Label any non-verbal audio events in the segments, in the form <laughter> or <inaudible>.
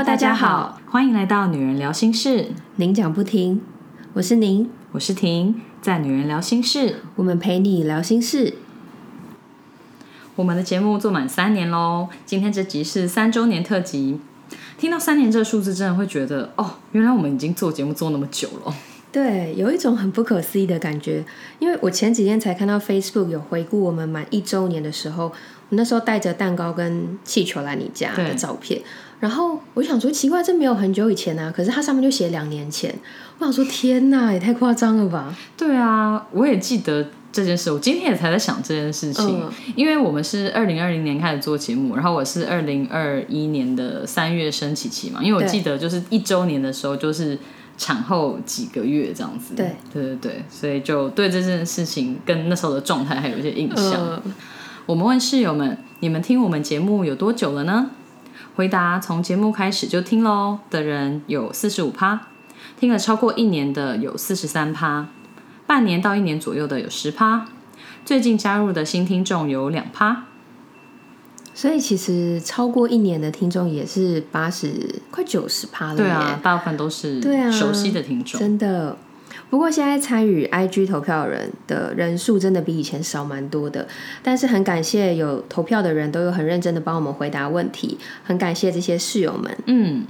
Hello，大家好，欢迎来到女人聊心事，您讲不停，我是您，我是婷，在女人聊心事，我们陪你聊心事。我们的节目做满三年喽，今天这集是三周年特辑。听到三年这个数字，真的会觉得哦，原来我们已经做节目做那么久了。对，有一种很不可思议的感觉。因为我前几天才看到 Facebook 有回顾我们满一周年的时候，我那时候带着蛋糕跟气球来你家的照片，然后我想说奇怪，这没有很久以前啊，可是它上面就写两年前。我想说天哪，也太夸张了吧？对啊，我也记得。这件事，我今天也才在想这件事情，因为我们是二零二零年开始做节目，然后我是二零二一年的三月升起期嘛，因为我记得就是一周年的时候就是产后几个月这样子，对对对对，所以就对这件事情跟那时候的状态还有一些印象。我们问室友们，你们听我们节目有多久了呢？回答从节目开始就听喽的人有四十五趴，听了超过一年的有四十三趴。半年到一年左右的有十趴，最近加入的新听众有两趴，所以其实超过一年的听众也是八十快九十趴了。对啊，大部分都是对啊熟悉的听众，真的。不过现在参与 IG 投票的人的人数真的比以前少蛮多的，但是很感谢有投票的人都有很认真的帮我们回答问题，很感谢这些室友们。嗯，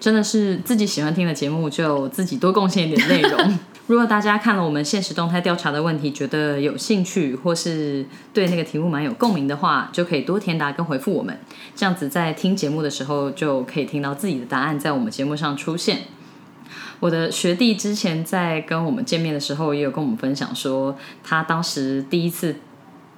真的是自己喜欢听的节目，就自己多贡献一点 <laughs> 内容。如果大家看了我们现实动态调查的问题，觉得有兴趣，或是对那个题目蛮有共鸣的话，就可以多填答跟回复我们，这样子在听节目的时候就可以听到自己的答案在我们节目上出现。我的学弟之前在跟我们见面的时候，也有跟我们分享说，他当时第一次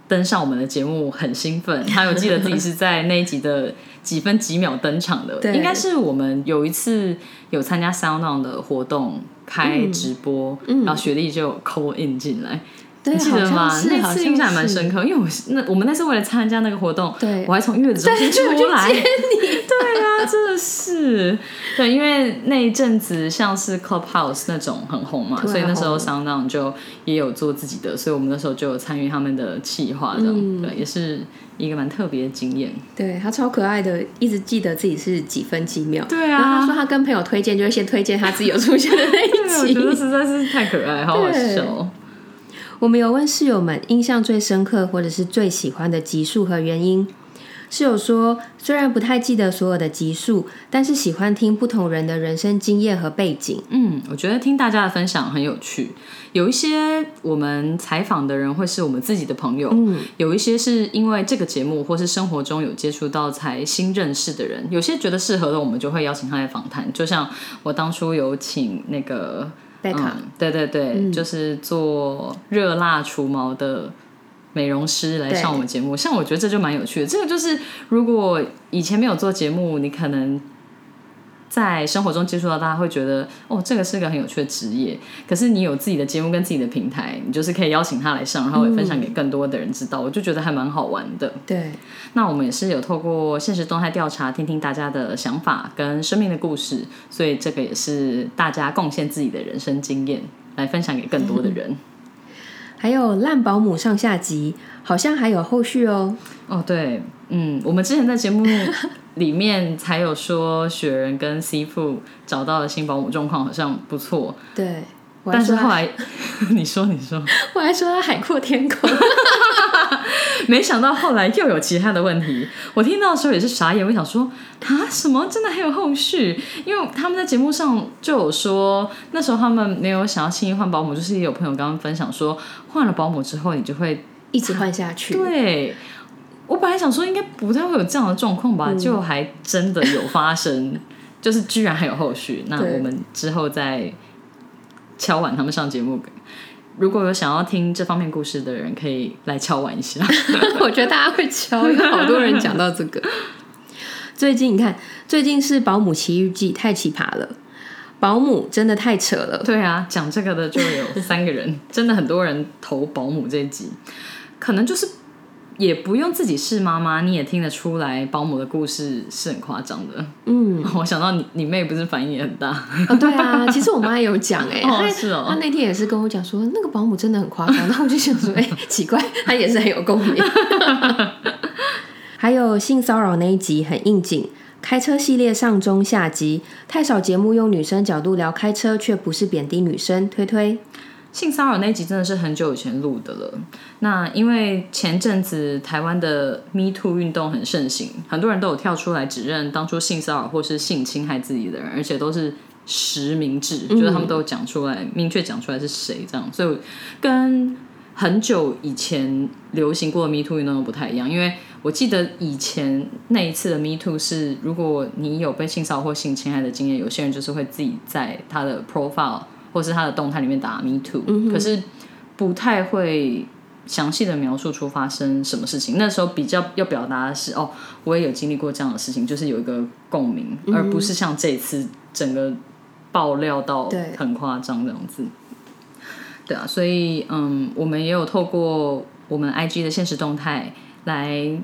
登上我们的节目很兴奋，他有记得自己是在那一集的几分几秒登场的，应该是我们有一次有参加 Sound On 的活动。开直播，然后学弟就 call in 进来，你记得吗？那次印象还蛮深刻，因为我那我们那次为了参加那个活动，对，我还从月子中心出来，<laughs> 对啊，真的是，对，因为那一阵子像是 Clubhouse 那种很红嘛，所以那时候 Sound 就也有做自己的，所以我们那时候就有参与他们的企划，这样对，也是。一个蛮特别的经验，对他超可爱的，一直记得自己是几分几秒。对啊，然后他说他跟朋友推荐，就会先推荐他自己有出现的那一 <laughs> 集，我觉得实在是太可爱，好好笑。我们有问室友们印象最深刻或者是最喜欢的集数和原因。室友说，虽然不太记得所有的集数，但是喜欢听不同人的人生经验和背景。嗯，我觉得听大家的分享很有趣。有一些我们采访的人会是我们自己的朋友，嗯，有一些是因为这个节目或是生活中有接触到才新认识的人。有些觉得适合的，我们就会邀请他来访谈。就像我当初有请那个贝卡，对对对，就是做热辣除毛的。美容师来上我们节目，像我觉得这就蛮有趣的。这个就是如果以前没有做节目，你可能在生活中接触到，大家会觉得哦，这个是个很有趣的职业。可是你有自己的节目跟自己的平台，你就是可以邀请他来上，然后也分享给更多的人知道。我就觉得还蛮好玩的。对，那我们也是有透过现实动态调查，听听大家的想法跟生命的故事，所以这个也是大家贡献自己的人生经验来分享给更多的人。<laughs> 还有烂保姆上下集，好像还有后续哦。哦，对，嗯，我们之前在节目里面才有说，雪人跟 C 父找到了新保姆，状况好像不错。对。但是后来，你 <laughs> 说你说，<laughs> 我还说他海阔天空，<laughs> 没想到后来又有其他的问题。我听到的时候也是傻眼，我想说啊，什么真的还有后续？因为他们在节目上就有说，那时候他们没有想要轻易换保姆，就是也有朋友刚刚分享说，换了保姆之后，你就会一直换下去。对，我本来想说应该不太会有这样的状况吧，就还真的有发生，<laughs> 就是居然还有后续。那我们之后再。敲碗他们上节目，如果有想要听这方面故事的人，可以来敲碗一下。<laughs> 我觉得大家会敲，有好多人讲到这个。最近你看，最近是保姆奇遇记，太奇葩了。保姆真的太扯了。对啊，讲这个的就有三个人，真的很多人投保姆这一集，可能就是。也不用自己是妈妈，你也听得出来保姆的故事是很夸张的。嗯，<laughs> 我想到你你妹不是反应也很大。哦，对啊，<laughs> 其实我妈也有讲哎，她是哦，她那天也是跟我讲说那个保姆真的很夸张，然后我就想说哎，<laughs> 奇怪，她也是很有共鸣。还有性骚扰那一集很应景，开车系列上中下集，太少节目用女生角度聊开车，却不是贬低女生，推推。性骚扰那集真的是很久以前录的了。那因为前阵子台湾的 Me Too 运动很盛行，很多人都有跳出来指认当初性骚扰或是性侵害自己的人，而且都是实名制，就是他们都有讲出来，明确讲出来是谁这样。所以跟很久以前流行过的 Me Too 运动都不太一样，因为我记得以前那一次的 Me Too 是，如果你有被性骚扰或性侵害的经验，有些人就是会自己在他的 profile。或是他的动态里面打 “me too”，可是不太会详细的描述出发生什么事情。那时候比较要表达的是，哦，我也有经历过这样的事情，就是有一个共鸣，而不是像这次整个爆料到很夸张这样子。对啊，所以嗯，我们也有透过我们 IG 的现实动态来。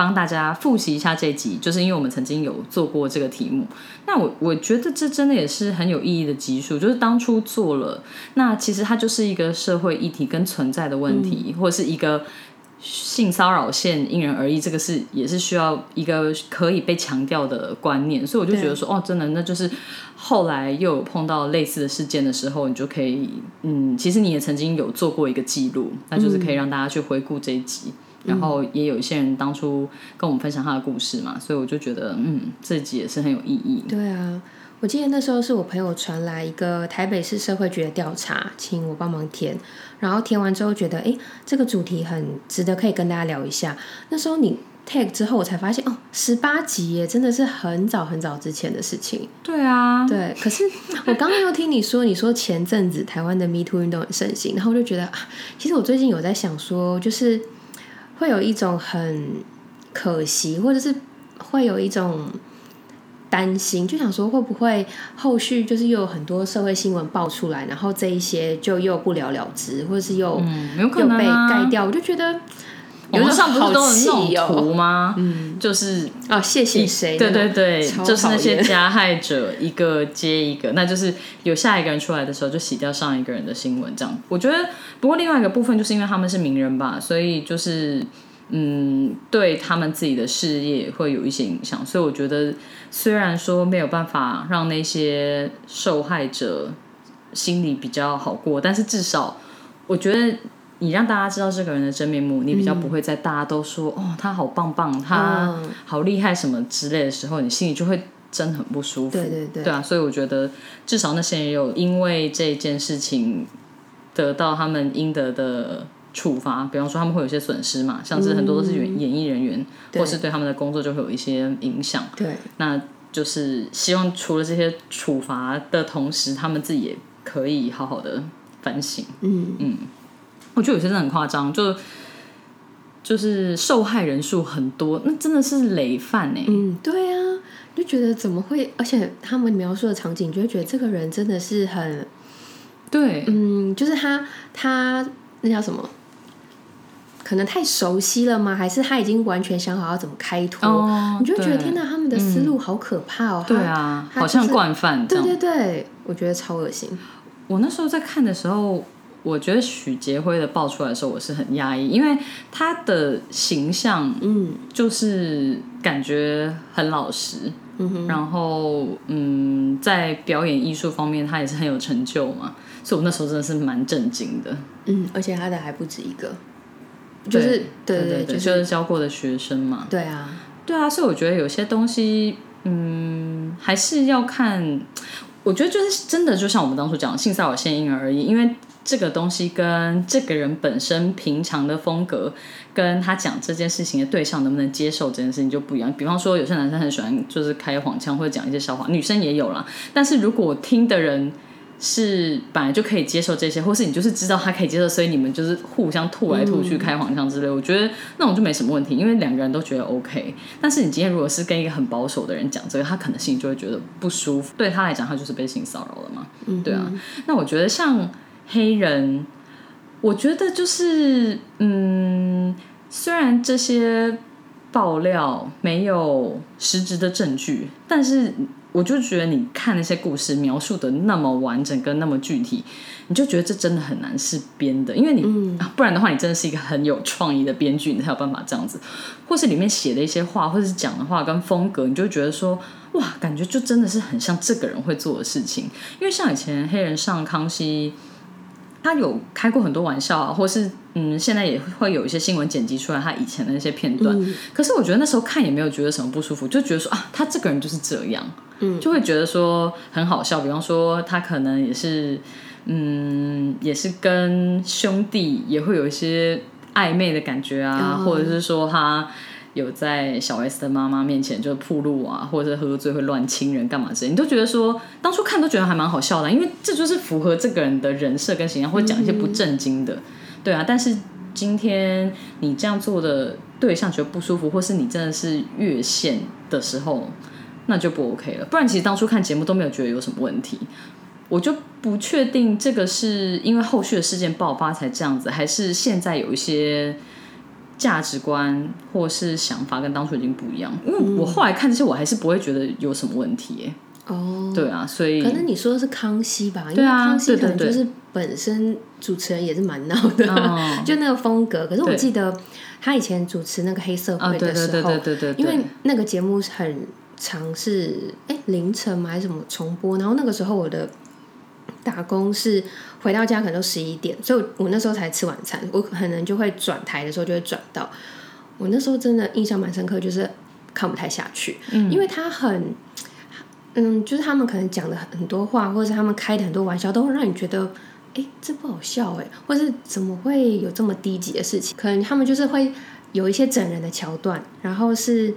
帮大家复习一下这集，就是因为我们曾经有做过这个题目。那我我觉得这真的也是很有意义的集数，就是当初做了，那其实它就是一个社会议题跟存在的问题，或者是一个性骚扰线因人而异，这个是也是需要一个可以被强调的观念。所以我就觉得说，哦，真的，那就是后来又有碰到类似的事件的时候，你就可以，嗯，其实你也曾经有做过一个记录，那就是可以让大家去回顾这一集。然后也有一些人当初跟我们分享他的故事嘛，所以我就觉得，嗯，这集也是很有意义。对啊，我记得那时候是我朋友传来一个台北市社会局的调查，请我帮忙填。然后填完之后觉得，哎，这个主题很值得可以跟大家聊一下。那时候你 tag 之后，我才发现，哦，十八集耶，真的是很早很早之前的事情。对啊，对。可是 <laughs> 我刚刚又听你说，你说前阵子台湾的 Me Too 运动很盛行，然后我就觉得，啊，其实我最近有在想说，就是。会有一种很可惜，或者是会有一种担心，就想说会不会后续就是又有很多社会新闻爆出来，然后这一些就又不了了之，或者是又又被盖掉，我就觉得网上不是都有那种图吗？嗯，就是啊，谢谢谁？对对对，就是那些加害者一个接一个，那就是有下一个人出来的时候就洗掉上一个人的新闻，这样我觉得。不过另外一个部分就是因为他们是名人吧，所以就是嗯，对他们自己的事业会有一些影响。所以我觉得，虽然说没有办法让那些受害者心里比较好过，但是至少我觉得你让大家知道这个人的真面目，你比较不会在大家都说哦他好棒棒，他好厉害什么之类的时候，你心里就会真的很不舒服。对对对，对啊，所以我觉得至少那些人有因为这件事情。得到他们应得的处罚，比方说他们会有一些损失嘛，像是很多都是演演艺人员，或是对他们的工作就会有一些影响。对，那就是希望除了这些处罚的同时，他们自己也可以好好的反省。嗯嗯，我觉得有些真的很夸张，就就是受害人数很多，那真的是累犯哎。嗯，对啊，就觉得怎么会？而且他们描述的场景，就会觉得这个人真的是很。对，嗯，就是他，他那叫什么？可能太熟悉了吗？还是他已经完全想好要怎么开脱？你就觉得天哪，他们的思路好可怕哦！对啊，好像惯犯。对对对，我觉得超恶心。我那时候在看的时候，我觉得许杰辉的爆出来的时候，我是很压抑，因为他的形象，嗯，就是感觉很老实。然后，嗯，在表演艺术方面，他也是很有成就嘛。所以，我那时候真的是蛮震惊的。嗯，而且他的还不止一个，就是对对对，就是教过的学生嘛。对啊，对啊，所以我觉得有些东西，嗯，还是要看。我觉得就是真的，就像我们当初讲，性骚扰先因人而已，因为这个东西跟这个人本身平常的风格，跟他讲这件事情的对象能不能接受这件事情就不一样。比方说，有些男生很喜欢就是开黄腔或者讲一些笑话，女生也有啦。但是如果听的人，是本来就可以接受这些，或是你就是知道他可以接受，所以你们就是互相吐来吐去、开黄腔之类。我觉得那种就没什么问题，因为两个人都觉得 OK。但是你今天如果是跟一个很保守的人讲这个，他可能心里就会觉得不舒服。对他来讲，他就是被性骚扰了嘛。嗯，对啊。那我觉得像黑人，我觉得就是嗯，虽然这些爆料，没有实质的证据，但是我就觉得你看那些故事描述的那么完整跟那么具体，你就觉得这真的很难是编的，因为你、啊不然的话，你真的是一个很有创意的编剧，你才有办法这样子，或是里面写的一些话，或者是讲的话跟风格，你就觉得说。哇，感觉就真的是很像这个人会做的事情，因为像以前黑人上康熙，他有开过很多玩笑啊，或是嗯，现在也会有一些新闻剪辑出来他以前的那些片段。可是我觉得那时候看也没有觉得什么不舒服，就觉得说啊，他这个人就是这样，嗯，就会觉得说很好笑。比方说他可能也是，嗯，也是跟兄弟也会有一些暧昧的感觉啊，或者是说他。有在小 S 的妈妈面前就铺路啊，或者是喝醉会乱亲人干嘛之类，你都觉得说当初看都觉得还蛮好笑的，因为这就是符合这个人的人设跟形象，或者讲一些不正经的，对啊。但是今天你这样做的对象觉得不舒服，或是你真的是越线的时候，那就不 OK 了。不然其实当初看节目都没有觉得有什么问题，我就不确定这个是因为后续的事件爆发才这样子，还是现在有一些。价值观或是想法跟当初已经不一样，因为我后来看这些，我还是不会觉得有什么问题耶。哦，对啊，所以可能你说的是康熙吧？因对啊康熙可能就是本身主持人也是蛮闹的，哦。<laughs> 就那个风格。可是我对。记得他以前主持那个黑社啊，会对对对的时候，对对对，因为那个节目很长是哎凌晨嘛还是什么重播，然后那个时候我的打工是回到家可能都十一点，所以我那时候才吃晚餐，我可能就会转台的时候就会转到。我那时候真的印象蛮深刻，就是看不太下去，因为他很。嗯，就是他们可能讲的很多话，或者是他们开的很多玩笑，都会让你觉得，哎，这不好笑哎，或是怎么会有这么低级的事情？可能他们就是会有一些整人的桥段，然后是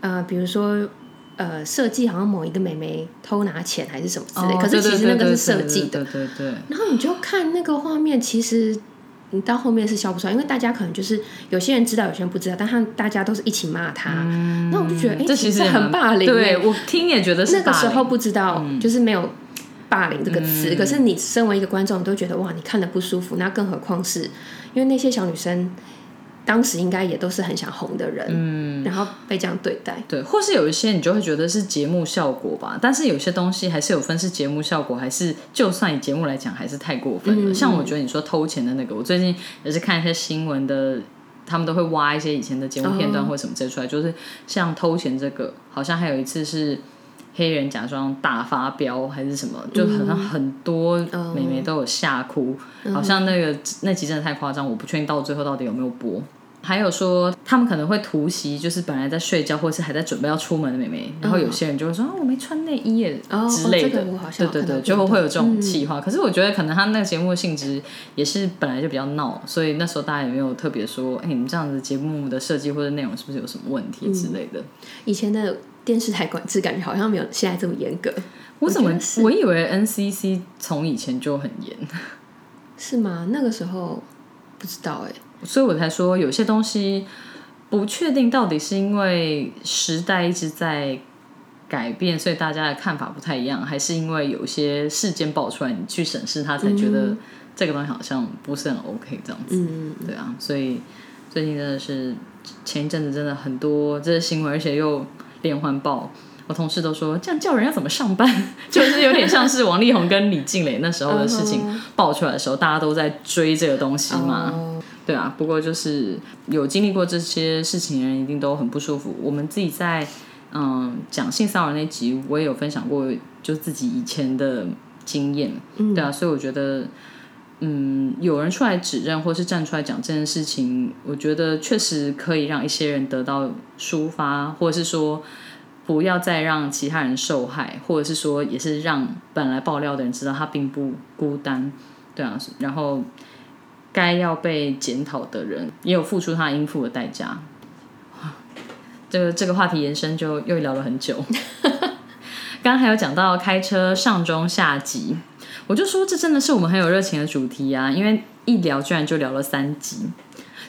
呃，比如说呃，设计好像某一个美眉偷拿钱还是什么之类，哦可是其实那个是设对对计的。对对对对，然后你就看那个画面，其实你到后面是笑不出来，因为大家可能就是有些人知道，有些人不知道，但他们大家都是一起骂他，那我就觉得，哎，这其实很霸凌、对哎我听也觉得是那个时候不知道，就是没有霸凌这个词，嗯。可是你身为一个观众，你都觉得哇，你看的不舒服。那更何况是因为那些小女生当时应该也都是很想红的人，嗯，然后被这样对待，对，或是有一些你就会觉得是节目效果吧，但是有些东西还是有分是节目效果，还是就算以节目来讲还是太过分了。像我觉得你说偷钱的那个，我最近也是看一些新闻的，他们都会挖一些以前的节目片段或什么之类出来，就是像偷钱这个，好像还有一次是。黑人假装大发飙还是什么，就好像很多美眉都有吓哭，好像那个那集真的太夸张，我不确定到最后到底有没有播。还有说他们可能会突袭，就是本来在睡觉或是还在准备要出门的美眉，然后有些人就会说啊我没穿内衣耶哦之类的。对对对，有看到就会会有这种嗯气话。可是我觉得可能他那个节目的性质也是本来就比较闹，所以那时候大家也没有特别说，哎，你们这样子节目的设计或者内容是不是有什么问题之类的。以前的电视台管制感觉好像没有现在这么严格，我怎么我以为 NCC 从以前就很严，是吗？那个时候不知道哎、所以我才说有些东西不确定到底是因为时代一直在改变，所以大家的看法不太一样，还是因为有些事件爆出来，你去审视它才觉得这个东西好像不是很 OK 这样。子。嗯，对啊，所以最近真的是前一阵子真的很多这些新闻，而且又连环爆。我同事都说，这样叫人要怎么上班？<laughs> 就是有点像是王力宏跟李静蕾那时候的事情爆出来的时候，大家都在追这个东西嘛。哦对啊，不过就是有经历过这些事情的人，一定都很不舒服。我们自己在嗯讲性骚扰那集，我也有分享过，就自己以前的经验。对啊，所以我觉得，嗯，有人出来指认或是站出来讲这件事情，我觉得确实可以让一些人得到抒发，或者是说不要再让其他人受害，或者是说也是让本来爆料的人知道他并不孤单。对啊，然后。该要被检讨的人，也有付出他应付的代价。这个这个话题延伸就又聊了很久。<laughs> 刚刚还有讲到开车上中下级，我就说这真的是我们很有热情的主题啊，因为一聊居然就聊了三集，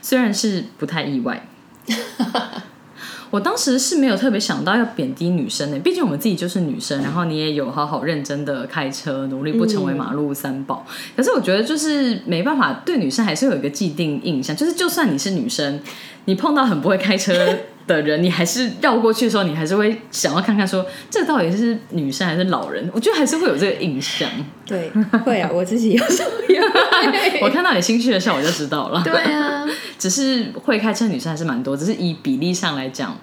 虽然是不太意外。<laughs> 我当时是没有特别想到要贬低女生的，毕竟我们自己就是女生，然后你也有好好认真的开车，努力不成为马路三宝。可是我觉得就是没办法，对女生还是有一个既定印象，就是就算你是女生，你碰到很不会开车的人，你还是绕过去的时候，你还是会想要看看说，这到底是女生还是老人？我觉得还是会有这个印象。对，会啊，我自己有时候也会。我看到你心虚的笑，我就知道了。对啊，只是会开车的女生还是蛮多，只是以比例上来讲，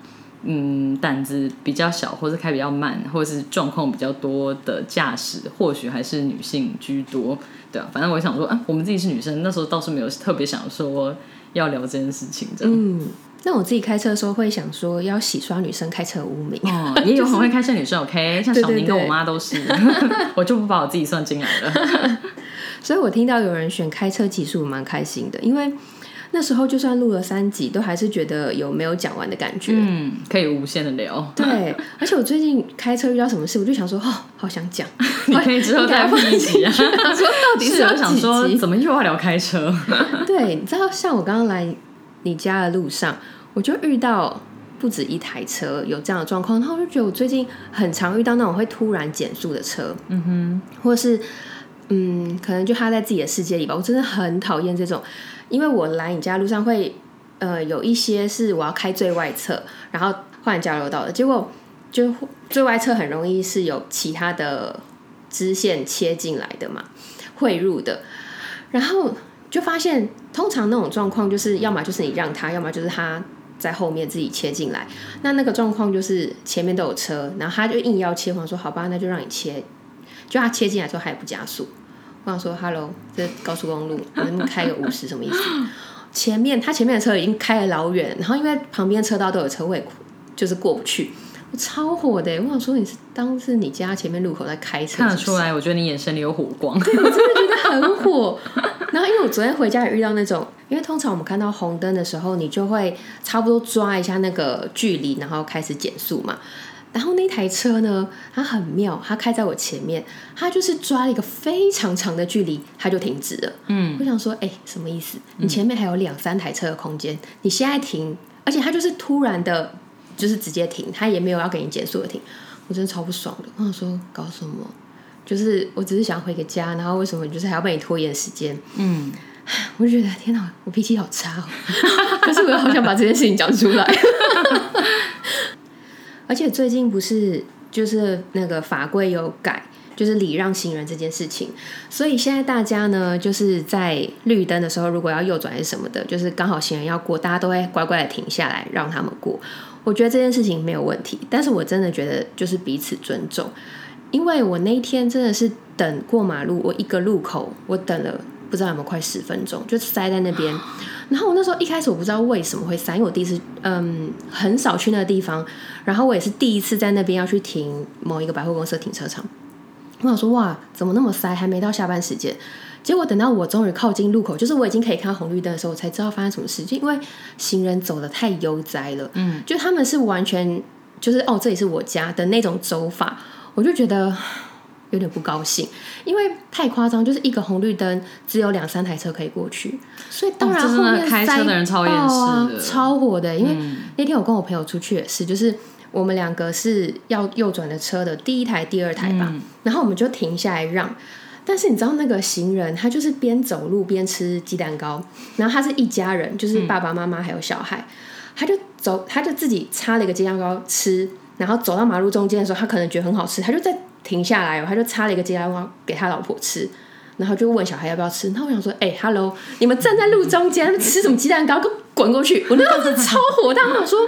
嗯，胆子比较小，或是开比较慢，或者是状况比较多的驾驶，或许还是女性居多。对啊，反正我想说，啊，我们自己是女生，那时候倒是没有特别想说要聊这件事情。这样，嗯，那我自己开车的时候会想说要洗刷女生开车污名。哦，<laughs> 也有很会开车女生，OK，像小对对宁跟我对妈都是，<laughs> 我就不把我自己算进来了。<laughs> 所以我听到有人选开车集数，我蛮开心的，因为那时候就算录了三集，都还是觉得有没有讲完的感觉。嗯，可以无限的聊，对，而且我最近开车遇到什么事，我就想说，哦，好想讲，你可以之后再录一集啊。到底是想说，怎么又要聊开车？对，你知道，像我刚刚来你家的路上，我就遇到不止一台车有这样的状况，然后我就觉得我最近很常遇到那种会突然减速的车，嗯哼，或是嗯，可能就他在自己的世界里吧，我真的很讨厌这种，因为我来你家路上会呃有一些是我要开最外侧，然后换交流道的，结果就最外侧很容易是有其他的支线切进来的嘛，汇入的，然后就发现，通常那种状况就是，要么就是你让他，要么就是他在后面自己切进来。那那个状况就是前面都有车，然后他就硬要切，我想说好吧，那就让你切。就他切进来之后，他也不加速。我想说，Hello，这高速公路，你能不能开个五十什么意思？前面他前面的车已经开了老远，然后因为旁边车道都有车位，就是过不去。我超火的，我想说你是当是你家前面路口在开车，是是看得出来，我觉得你眼神里有火光。我真的觉得很火。然后因为我昨天回家也遇到那种，因为通常我们看到红灯的时候，你就会差不多抓一下那个距离，然后开始减速嘛。然后那台车呢，它很妙，它开在我前面，它就是抓了一个非常长的距离，它就停止了。嗯，我想说，哎、什么意思？你前面还有两三台车的空间，你现在停，而且它就是突然的，就是直接停，它也没有要给你减速的停，我真的超不爽的。我想说，搞什么？就是我只是想回个家，然后为什么就是还要被你拖延时间？嗯，<sighs> 我就觉得天哪，我脾气好差哦。<laughs> 可是我又好想把这件事情讲出来。<laughs> 而且最近不是就是那个法规有改，就是礼让行人这件事情，所以现在大家呢就是在绿灯的时候，如果要右转还是什么的，就是刚好行人要过，大家都会乖乖的停下来让他们过。我觉得这件事情没有问题，但是我真的觉得就是彼此尊重。因为我那一天真的是等过马路，我一个路口我等了不知道有没有快十分钟，就塞在那边。<sighs> 然后我那时候一开始我不知道为什么会塞，因为我第一次嗯很少去那个地方，然后我也是第一次在那边要去停某一个百货公司的停车场。我想说哇，怎么那么塞？还没到下班时间。结果等到我终于靠近路口，就是我已经可以看到红绿灯的时候，我才知道发生什么事。就因为行人走的太悠哉了，嗯，就他们是完全就是哦，这里是我家的那种走法，我就觉得有点不高兴，因为太夸张，就是一个红绿灯只有两三台车可以过去，所以当然后面塞开车的人超厌世爆啊的超火的。因为嗯。那天我跟我朋友出去也是，就是我们两个是要右转的车的第一台、第二台吧，嗯。然后我们就停下来让。但是你知道那个行人，他就是边走路边吃鸡蛋糕，然后他是一家人，就是爸爸妈妈还有小孩，他就走，他就自己插了一个鸡蛋糕吃，然后走到马路中间的时候，他可能觉得很好吃，他就再停下来哦，他就插了一个鸡蛋糕给他老婆吃，然后就问小孩要不要吃。然后我想说，哎、h e l l o 你们站在路中间吃什么鸡蛋糕？给我滚过去！我那时候是超火大，我想说，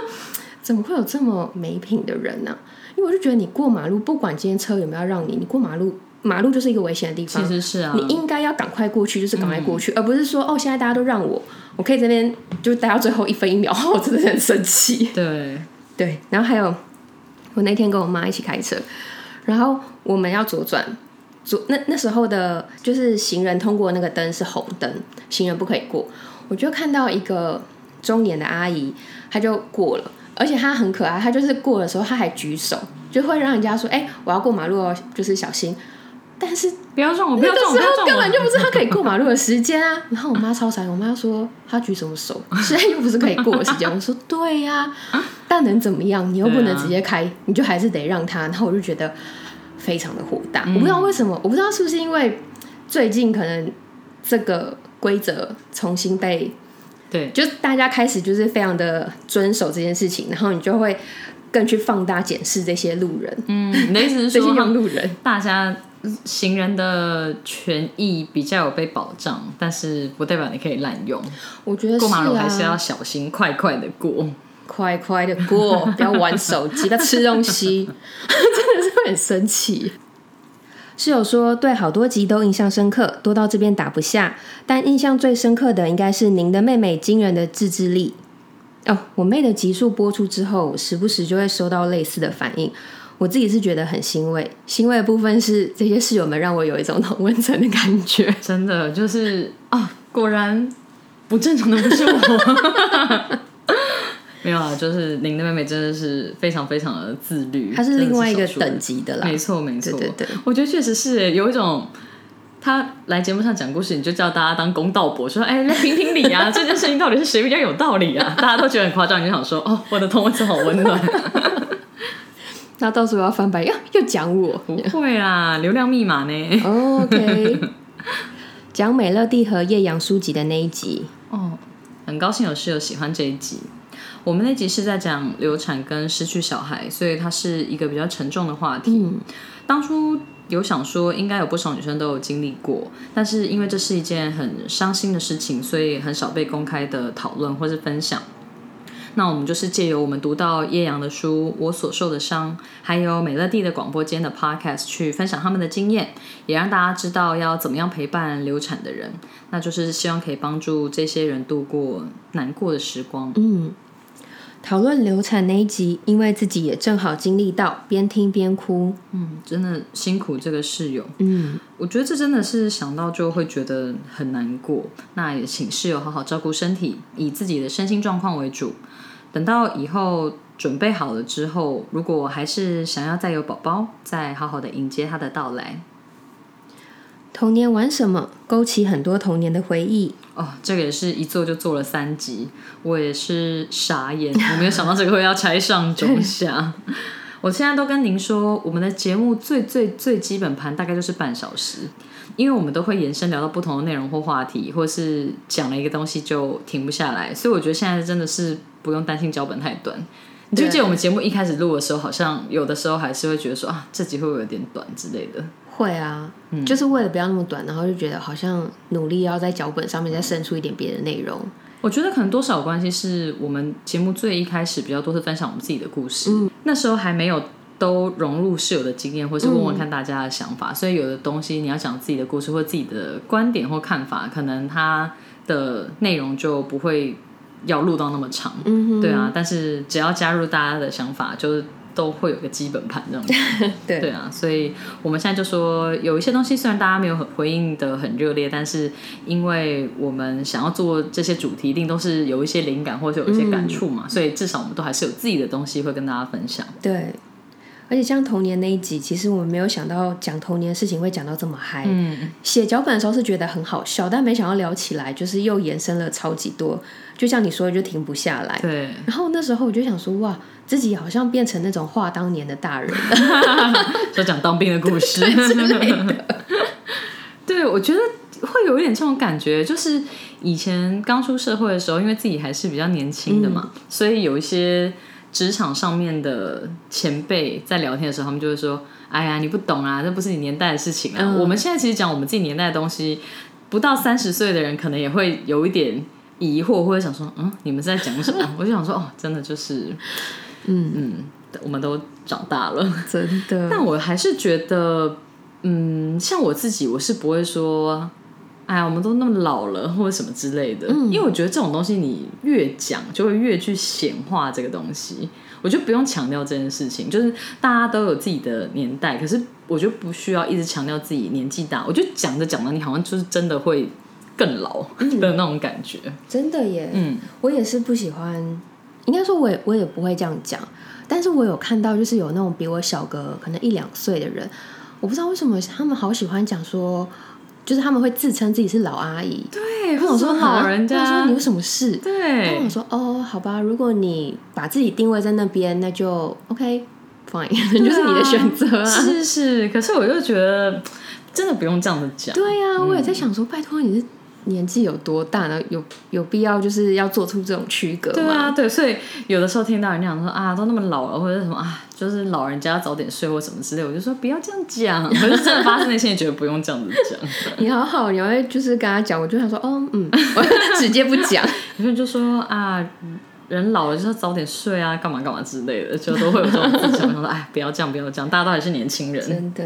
怎么会有这么没品的人呢、因为我就觉得你过马路，不管今天车有没有要让你，你过马路，马路就是一个危险的地方其方。实是啊，你应该要赶快过去，就是赶快过去，而不是说哦，现在大家都让我，我可以这边就待到最后一分一秒，<laughs> 我真的很生气。对，对，然后还有我那天跟我妈一起开车，然后我们要左转，左那那时候的就是行人通过那个灯是红灯，行人不可以过，我就看到一个中年的阿姨，她就过了。而且她很可爱，她就是过的时候，她还举手，就会让人家说：“哎、我要过马路哦，就是小心。”但是不要撞我，不要撞我，那个时候根本就不是他可以过马路的时间啊。<laughs> 然后我妈超傻，我妈说她举什么手？现在又不是可以过的时间。我说对呀、但能怎么样？你又不能直接开，你就还是得让他。然后我就觉得非常的火大。我不知道为什么，我不知道是不是因为最近可能这个规则重新被对，就是大家开始就是非常的遵守这件事情，然后你就会更去放大检视这些路人，嗯，你的意思是 <laughs> 这些说，用路人。大家行人的权益比较有被保障，但是不代表你可以滥用。我觉得过马路还是要小心，快快的过。快快的过，不要玩手机，不要吃东西，<laughs> 真的是很生气。室友说对好多集都印象深刻，多到这边打不下，但印象最深刻的应该是您的妹妹惊人的自制力。哦，我妹的集数播出之后，时不时就会收到类似的反应，我自己是觉得很欣慰。欣慰的部分是这些室友们让我有一种同温层的感觉。<laughs> 真的就是啊，果然不正常的不是我。<laughs> 没有啊，就是您的妹妹真的是非常非常的自律，她是另外一个等级的啦，没错没错，对对对我觉得确实是耶有一种。他来节目上讲故事，你就叫大家当公道伯，说：“哎，来评评理啊！<laughs> 这件事情到底是谁比较有道理啊？” <laughs> 大家都觉得很夸张，你就想说：“哦，我的同温层好温暖。<laughs> 那到时候要翻白眼，又又讲我”不会啦，流量密码呢？OK，讲美乐蒂和叶阳书籍的那一集，哦，很高兴有室友喜欢这一集。我们那集是在讲流产跟失去小孩，所以它是一个比较沉重的话题。当初有想说，应该有不少女生都有经历过，但是因为这是一件很伤心的事情，所以很少被公开的讨论或是分享。那我们就是借由我们读到叶阳的书《我所受的伤》，还有美乐蒂的广播间的 podcast 去分享他们的经验，也让大家知道要怎么样陪伴流产的人。那就是希望可以帮助这些人度过难过的时光。嗯，讨论流产那一集，因为自己也正好经历到，边听边哭。嗯，真的辛苦这个室友。嗯，我觉得这真的是想到就会觉得很难过。那也请室友好好照顾身体，以自己的身心状况为主。等到以后准备好了之后，如果还是想要再有宝宝，再好好的迎接他的到来。童年玩什么？勾起很多童年的回忆。哦，这个也是一做就做了三集，我也是傻眼，我没有想到这个会要拆上 <laughs> 中下。我现在都跟您说，我们的节目最最最基本盘大概就是半小时，因为我们都会延伸聊到不同的内容或话题，或是讲了一个东西就停不下来，所以我觉得现在真的是不用担心脚本太短。你就记得我们节目一开始录的时候，好像有的时候还是会觉得说啊，这集会不会有点短之类的？会啊，嗯就是为了不要那么短，然后就觉得好像努力要在脚本上面再生出一点别的内容。我觉得可能多少有关系，是我们节目最一开始比较多是分享我们自己的故事，那时候还没有都融入室友的经验，或是问问看大家的想法，所以有的东西你要讲自己的故事或自己的观点或看法，可能它的内容就不会要录到那么长，嗯对啊。但是只要加入大家的想法，就是都会有个基本盘这样子。<laughs> 对对啊，所以我们现在就说，有一些东西虽然大家没有很回应的很热烈，但是因为我们想要做这些主题，一定都是有一些灵感或者有一些感触嘛，所以至少我们都还是有自己的东西会跟大家分享。对，而且像童年那一集，其实我们没有想到讲童年的事情会讲到这么嗨。嗯，写脚本的时候是觉得很好笑，但没想到聊起来就是又延伸了超级多，就像你说的，就停不下来。对，然后那时候我就想说，哇，自己好像变成那种话当年的大人 <laughs> 了就讲当兵的故事 <laughs> 之类的。对，我觉得会有一点这种感觉，就是以前刚出社会的时候，因为自己还是比较年轻的嘛，所以有一些职场上面的前辈在聊天的时候，他们就会说：“哎呀，你不懂啊，这不是你年代的事情啊。嗯我们现在其实讲我们自己年代的东西，不到三十岁的人可能也会有一点疑惑，或者想说：“嗯，你们是在讲什么？” <laughs> 我就想说：“哦，真的就是，嗯嗯，我们都长大了。”真的，<laughs> 但我还是觉得，嗯，像我自己，我是不会说，哎呀，我们都那么老了，或者什么之类的。因为我觉得这种东西，你越讲，就会越去显化这个东西。我就不用强调这件事情，就是大家都有自己的年代，可是我就不需要一直强调自己年纪大。我就讲着讲着，你好像就是真的会更老的那种感觉。真的耶。嗯，我也是不喜欢，应该说我也我也不会这样讲，但是我有看到就是有那种比我小个可能一两岁的人，我不知道为什么他们好喜欢讲说，就是他们会自称自己是老阿姨。对，我说老人家，我说你有什么事？然后对我，说哦，好吧，如果你把自己定位在那边，那就 OK fine，<laughs> 就是你的选择啊。是是，可是我就觉得真的不用这样子讲。对呀、我也在想说，拜托你是年纪有多大呢？有有必要就是要做出这种区隔吗？对啊，对，所以有的时候听到人家讲说啊，都那么老了，或者什么啊，就是老人家早点睡或什么之类，我就说不要这样讲。<laughs> 可是真的发生那些，也觉得不用这样子讲。你好好，你会就是跟他讲，我就想说，哦，嗯，<laughs> 我直接不讲。有些人就说啊，人老了就是要早点睡啊，干嘛干嘛之类的，就都会有这种思想。我说，哎，不要这样，不要这样，大家都还是年轻人。真的。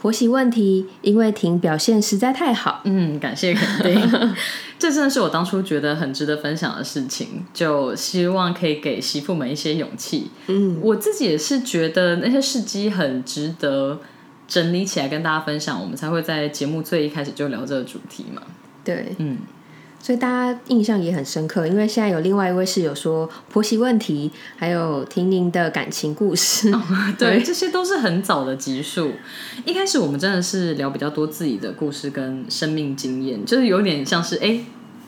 婆媳问题，因为婷表现实在太好，嗯，感谢肯定，<laughs> 这真的是我当初觉得很值得分享的事情，就希望可以给媳妇们一些勇气。嗯，我自己也是觉得那些事迹很值得整理起来跟大家分享，我们才会在节目最一开始就聊这个主题嘛。对，嗯。所以大家印象也很深刻，因为现在有另外一位室友说婆媳问题，还有婷婷的感情故事，<laughs> 对，这些都是很早的集数。一开始我们真的是聊比较多自己的故事跟生命经验，就是有点像是哎，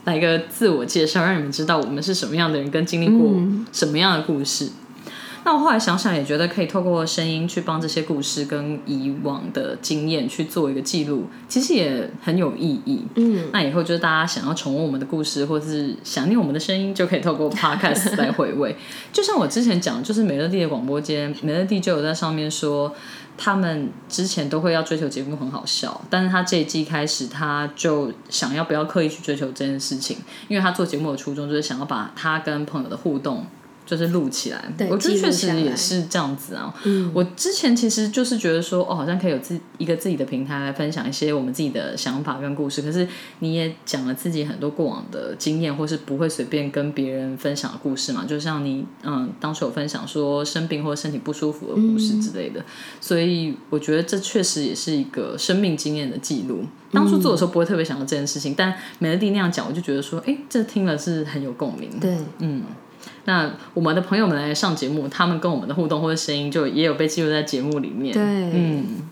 来个自我介绍，让你们知道我们是什么样的人，跟经历过什么样的故事。那我后来想想，也觉得可以透过声音去帮这些故事跟以往的经验去做一个记录，其实也很有意义。嗯，那以后就是大家想要重温我们的故事，或者是想念我们的声音，就可以透过 <laughs> Podcast 来回味。就像我之前讲，就是美乐蒂的广播间，美乐蒂就有在上面说，他们之前都会要追求节目很好笑，但是他这一季开始，他就想要不要刻意去追求这件事情，因为他做节目的初衷就是想要把他跟朋友的互动。就是录起来，我觉得确实也是这样子啊。我之前其实就是觉得说，哦，好像可以有自一个自己的平台来分享一些我们自己的想法跟故事。可是你也讲了自己很多过往的经验，或是不会随便跟别人分享的故事嘛？就像你嗯，当初有分享说生病或者身体不舒服的故事之类的。所以我觉得这确实也是一个生命经验的记录。当初做的时候不会特别想到这件事情，但美乐蒂那样讲，我就觉得说，哎，这听了是很有共鸣。对，嗯。那我们的朋友们来上节目，他们跟我们的互动或者声音，就也有被记录在节目里面。对，嗯。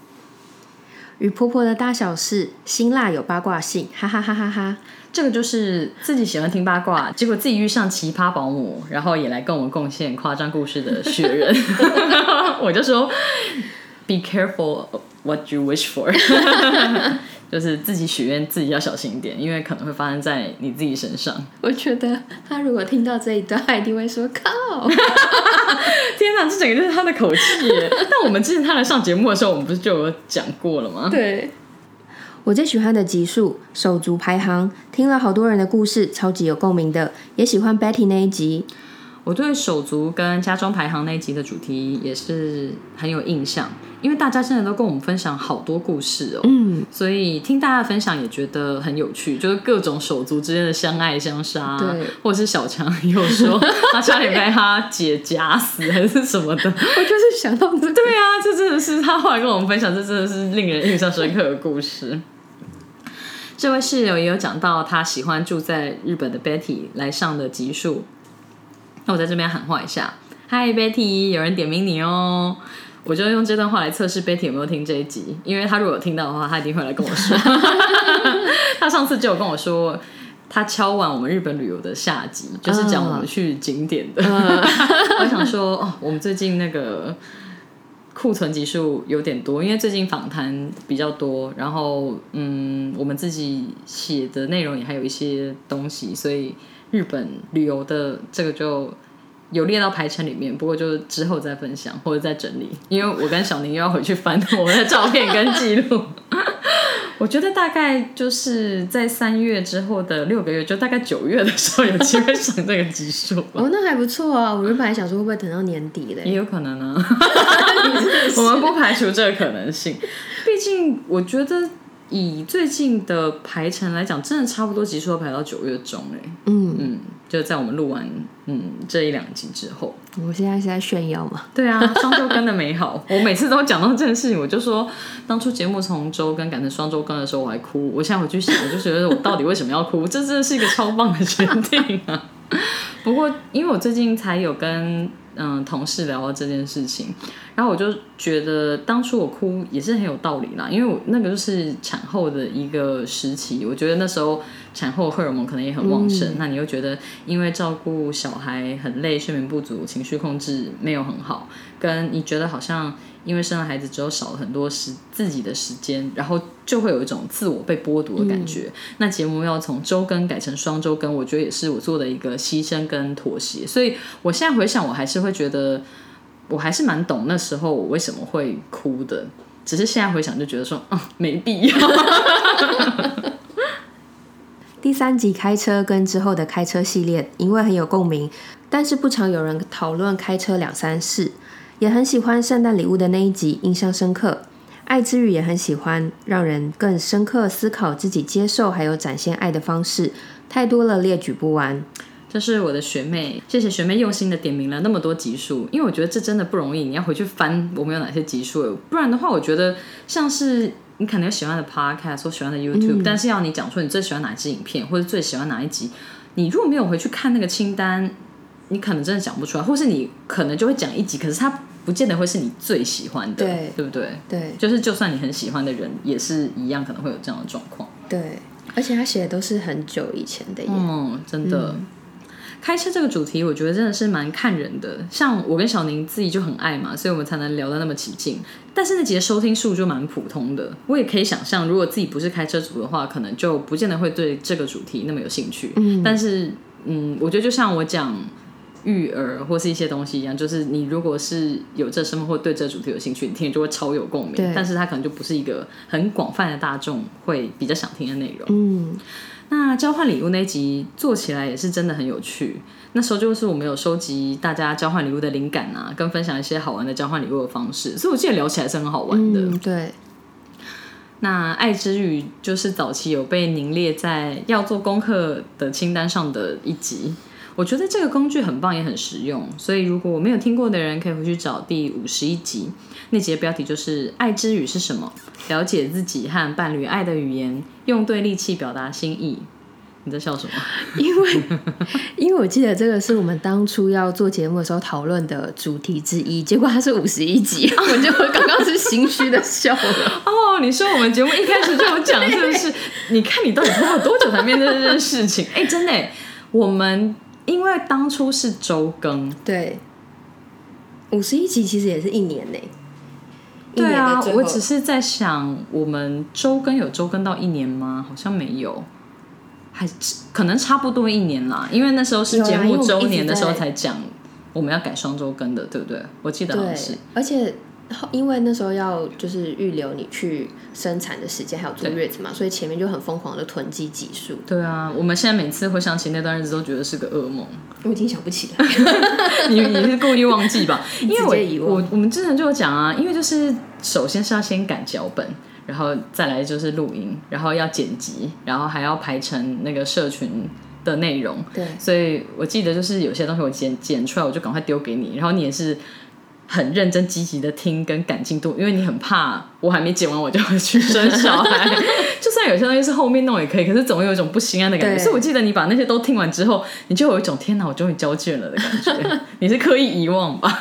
与婆婆的大小事，辛辣有八卦性，<laughs> 哈哈哈哈哈。这个就是自己喜欢听八卦，结果自己遇上奇葩保姆，然后也来跟我们贡献夸张故事的雪人。<laughs> <laughs> 我就说，Be careful what you wish for。就是自己许愿，自己要小心一点，因为可能会发生在你自己身上。我觉得他如果听到这一段，他一定会说：“靠！” <laughs> 天哪，这整个就是他的口气。<laughs> 但我们之前他来上节目的时候，我们不是就有讲过了吗？对。我最喜欢的集数手足排行，听了好多人的故事，超级有共鸣的，也喜欢 Betty 那一集。我对手足跟家中排行那一集的主题也是很有印象，因为大家真的都跟我们分享好多故事哦，嗯，所以听大家分享也觉得很有趣，就是各种手足之间的相爱相杀，对，或者是小强 <laughs> 有说他差点被他姐夹死还是什么的，<laughs> 我就是想到这，对啊，这真的是他后来跟我们分享，这真的是令人印象深刻的故事。这位室友也有讲到他喜欢住在日本的 Betty 来上的集数。那我在这边喊话一下，Hi Betty，有人点名你哦。我就用这段话来测试 Betty 有没有听这一集，因为他如果有听到的话，他一定会来跟我说。<laughs> 他上次就有跟我说，他敲完我们日本旅游的下集，就是讲我们去景点的。<laughs> 我想说，哦，我们最近那个库存集数有点多，因为最近访谈比较多，然后嗯，我们自己写的内容也还有一些东西，所以。日本旅游的这个就有列到排程里面，不过就之后再分享或者再整理，因为我跟小宁又要回去翻我们的照片跟记录。我觉得大概就是在三月之后的六个月，就大概九月的时候有机会上这个级数。<laughs> 哦，那还不错啊！我原本还想说会不会等到年底嘞，也有可能啊。<laughs> 我们不排除这个可能性，毕竟我觉得。以最近的排程来讲，真的差不多集数要排到九月中哎。嗯嗯，就在我们录完嗯这一两集之后。我现在是在炫耀嘛？对啊，双周更的美好。<laughs> 我每次都讲到这件事情，我就说当初节目从周更改成双周更的时候，我还哭。我现在回去想，我就觉得我到底为什么要哭？这真的是一个超棒的决定啊！不过因为我最近才有跟。嗯，同事聊到这件事情，然后我就觉得当初我哭也是很有道理啦，因为我那个就是产后的一个时期，我觉得那时候产后荷尔蒙可能也很旺盛，那你又觉得因为照顾小孩很累，睡眠不足，情绪控制没有很好，跟你觉得好像因为生了孩子之后少了很多时自己的时间，然后就会有一种自我被剥夺的感觉。那节目要从周更改成双周更，我觉得也是我做的一个牺牲跟妥协。所以我现在回想，我还是会觉得，我还是蛮懂那时候我为什么会哭的。只是现在回想就觉得说，嗯，没必要。第三集开车跟之后的开车系列，因为很有共鸣，但是不常有人讨论开车两三事。也很喜欢圣诞礼物的那一集，印象深刻。爱之语也很喜欢，让人更深刻思考自己接受还有展现爱的方式，太多了列举不完。这是我的学妹，谢谢学妹用心的点名了那么多集数，因为我觉得这真的不容易，你要回去翻我们有哪些集数，不然的话，我觉得像是你可能有喜欢的 podcast 或喜欢的 YouTube，但是要你讲出你最喜欢哪支影片或者最喜欢哪一集，你如果没有回去看那个清单，你可能真的讲不出来，或是你可能就会讲一集，可是它。不见得会是你最喜欢的，对对不对？对，就是就算你很喜欢的人，也是一样，可能会有这样的状况。对，而且他写的都是很久以前的。嗯，真的。开车这个主题，我觉得真的是蛮看人的。像我跟小宁自己就很爱嘛，所以我们才能聊得那么起劲。但是那集的收听数就蛮普通的。我也可以想象，如果自己不是开车族的话，可能就不见得会对这个主题那么有兴趣。嗯，但是嗯，我觉得就像我讲。育儿或是一些东西一样，就是你如果是有这身份或对这主题有兴趣，你听就会超有共鸣。但是它可能就不是一个很广泛的大众会比较想听的内容。嗯，那交换礼物那集做起来也是真的很有趣。那时候就是我们有收集大家交换礼物的灵感啊，跟分享一些好玩的交换礼物的方式，所以我记得聊起来是很好玩的。对。那爱之语就是早期有被凝列在要做功课的清单上的一集。我觉得这个工具很棒，也很实用。所以如果我没有听过的人，可以回去找第五十一集，那集的标题就是“爱之语是什么？了解自己和伴侣爱的语言，用对力气表达心意。”你在笑什么？<laughs> 因为因为我记得这个是我们当初要做节目的时候讨论的主题之一，结果它是五十一集，<laughs> 我就刚刚是心虚的笑了。<laughs> 哦，你说我们节目一开始就有讲，是不是？你看你到底拖了多久才面对这件事情？哎，真的，我们。因为当初是周更，对，五十一集其实也是一年呢。对啊，我只是在想，我们周更有周更到一年吗？好像没有，还可能差不多一年啦。因为那时候是节目周年的时候才讲我们要改双周更的，对不对？我记得好像是，而且。因为那时候要就是预留你去生产的时间，还有坐月子嘛，所以前面就很疯狂的囤积集数。对啊，我们现在每次回想起那段日子，都觉得是个噩梦。我已经想不起来，<laughs> 你你是故意忘记吧？<laughs> 因为我我我们之前就有讲啊，因为就是首先是要先赶脚本，然后再来就是录音，然后要剪辑，然后还要排成那个社群的内容。对，所以我记得就是有些东西我剪剪出来，我就赶快丢给你，然后你也是。很认真积极的听跟感进度，因为你很怕我还没剪完我就会去生小孩。<laughs> 就算有些东西是后面弄也可以，可是总有一种不心安的感觉。所以我记得你把那些都听完之后，你就有一种天哪，我终于交卷了的感觉。<laughs> 你是刻意遗忘吧？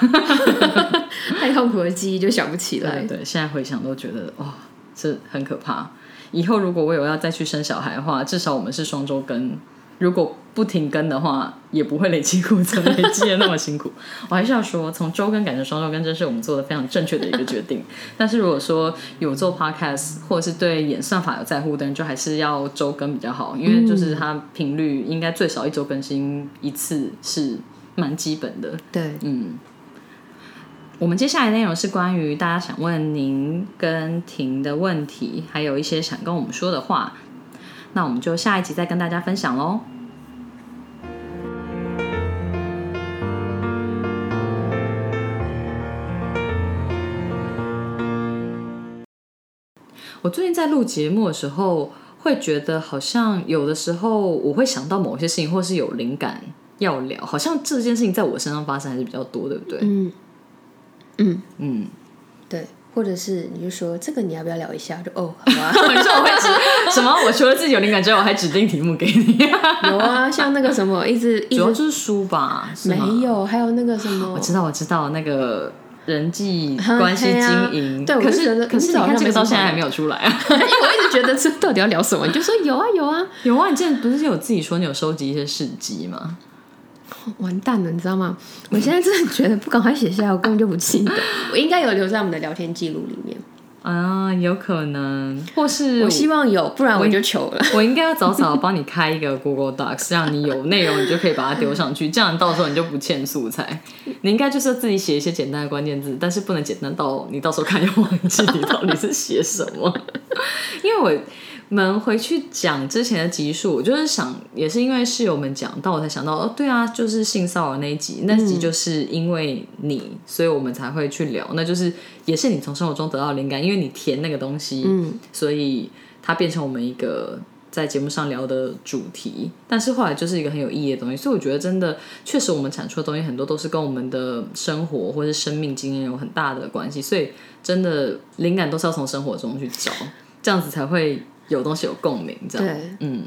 <laughs> 太痛苦的记忆就想不起来。对，现在回想都觉得哇，这很可怕。以后如果我有要再去生小孩的话，至少我们是双周更。如果不停更的话，也不会累积库存，累积的那么辛苦。<laughs> 我还是要说，从周更改成双周更，这是我们做的非常正确的一个决定。<laughs> 但是如果说有做 podcast 或者是对演算法有在乎的人，就还是要周更比较好，因为就是它频率应该最少一周更新一次是蛮基本的。对，嗯。我们接下来内容是关于大家想问您跟婷的问题，还有一些想跟我们说的话。那我们就下一集再跟大家分享喽。我最近在录节目的时候，会觉得好像有的时候我会想到某些事情，或是有灵感要聊，好像这件事情在我身上发生还是比较多，对不对？嗯嗯嗯，对。或者是你就说这个你要不要聊一下？就哦，好啊。你 <laughs> 说我会指什么？我除了自己有灵感之外，我还指定题目给你。<laughs> 有啊，像那个什么，一直主要就是书吧？没有，还有那个什么？我知道，我知道那个人际关系经营。对，可是可是你看这个到现在还没有出来啊！<laughs> 因为我一直觉得这到底要聊什么？你就说有啊有啊 <laughs> 有啊！你之前不是有自己说你有收集一些事迹吗？完蛋了，你知道吗？我现在真的觉得不赶快写下来，我根本就不记得。我应该有留在我们的聊天记录里面。啊，有可能，或是我希望有，不然我就求了。我应 <laughs> 该要早早帮你开一个 Google Docs，让你有内容，你就可以把它丢上去，这样到时候你就不欠素材。<laughs> 你应该就是自己写一些简单的关键字，但是不能简单到你到时候看又忘记你到底是写什么，<laughs> 因为我。们回去讲之前的集数，我就是想，也是因为室友们讲到，我才想到，哦，对啊，就是性骚扰那一集，那集就是因为你，所以我们才会去聊，那就是也是你从生活中得到灵感，因为你填那个东西，嗯，所以它变成我们一个在节目上聊的主题。但是后来就是一个很有意义的东西，所以我觉得真的确实我们产出的东西很多都是跟我们的生活或是生命经验有很大的关系，所以真的灵感都是要从生活中去找，这样子才会。有东西有共鸣，这样对，嗯。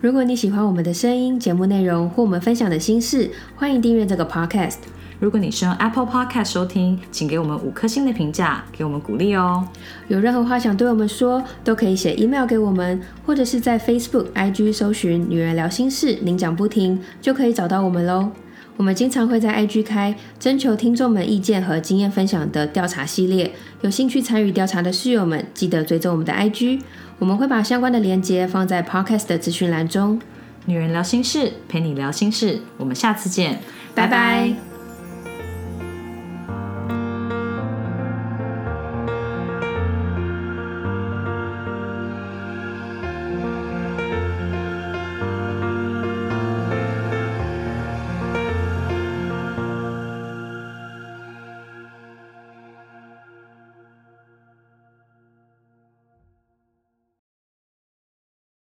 如果你喜欢我们的声音、节目内容或我们分享的心事，欢迎订阅这个 podcast。如果你是用 Apple Podcast 收听，请给我们五颗星的评价，给我们鼓励哦。有任何话想对我们说，都可以写 email 给我们，或者是在 Facebook、IG 搜寻“女人聊心事”，您讲不停就可以找到我们喽。我们经常会在 IG 开征求听众们意见和经验分享的调查系列，有兴趣参与调查的室友们，记得追踪我们的 IG，我们会把相关的链接放在 Podcast 的资讯栏中。女人聊心事，陪你聊心事，我们下次见，拜拜。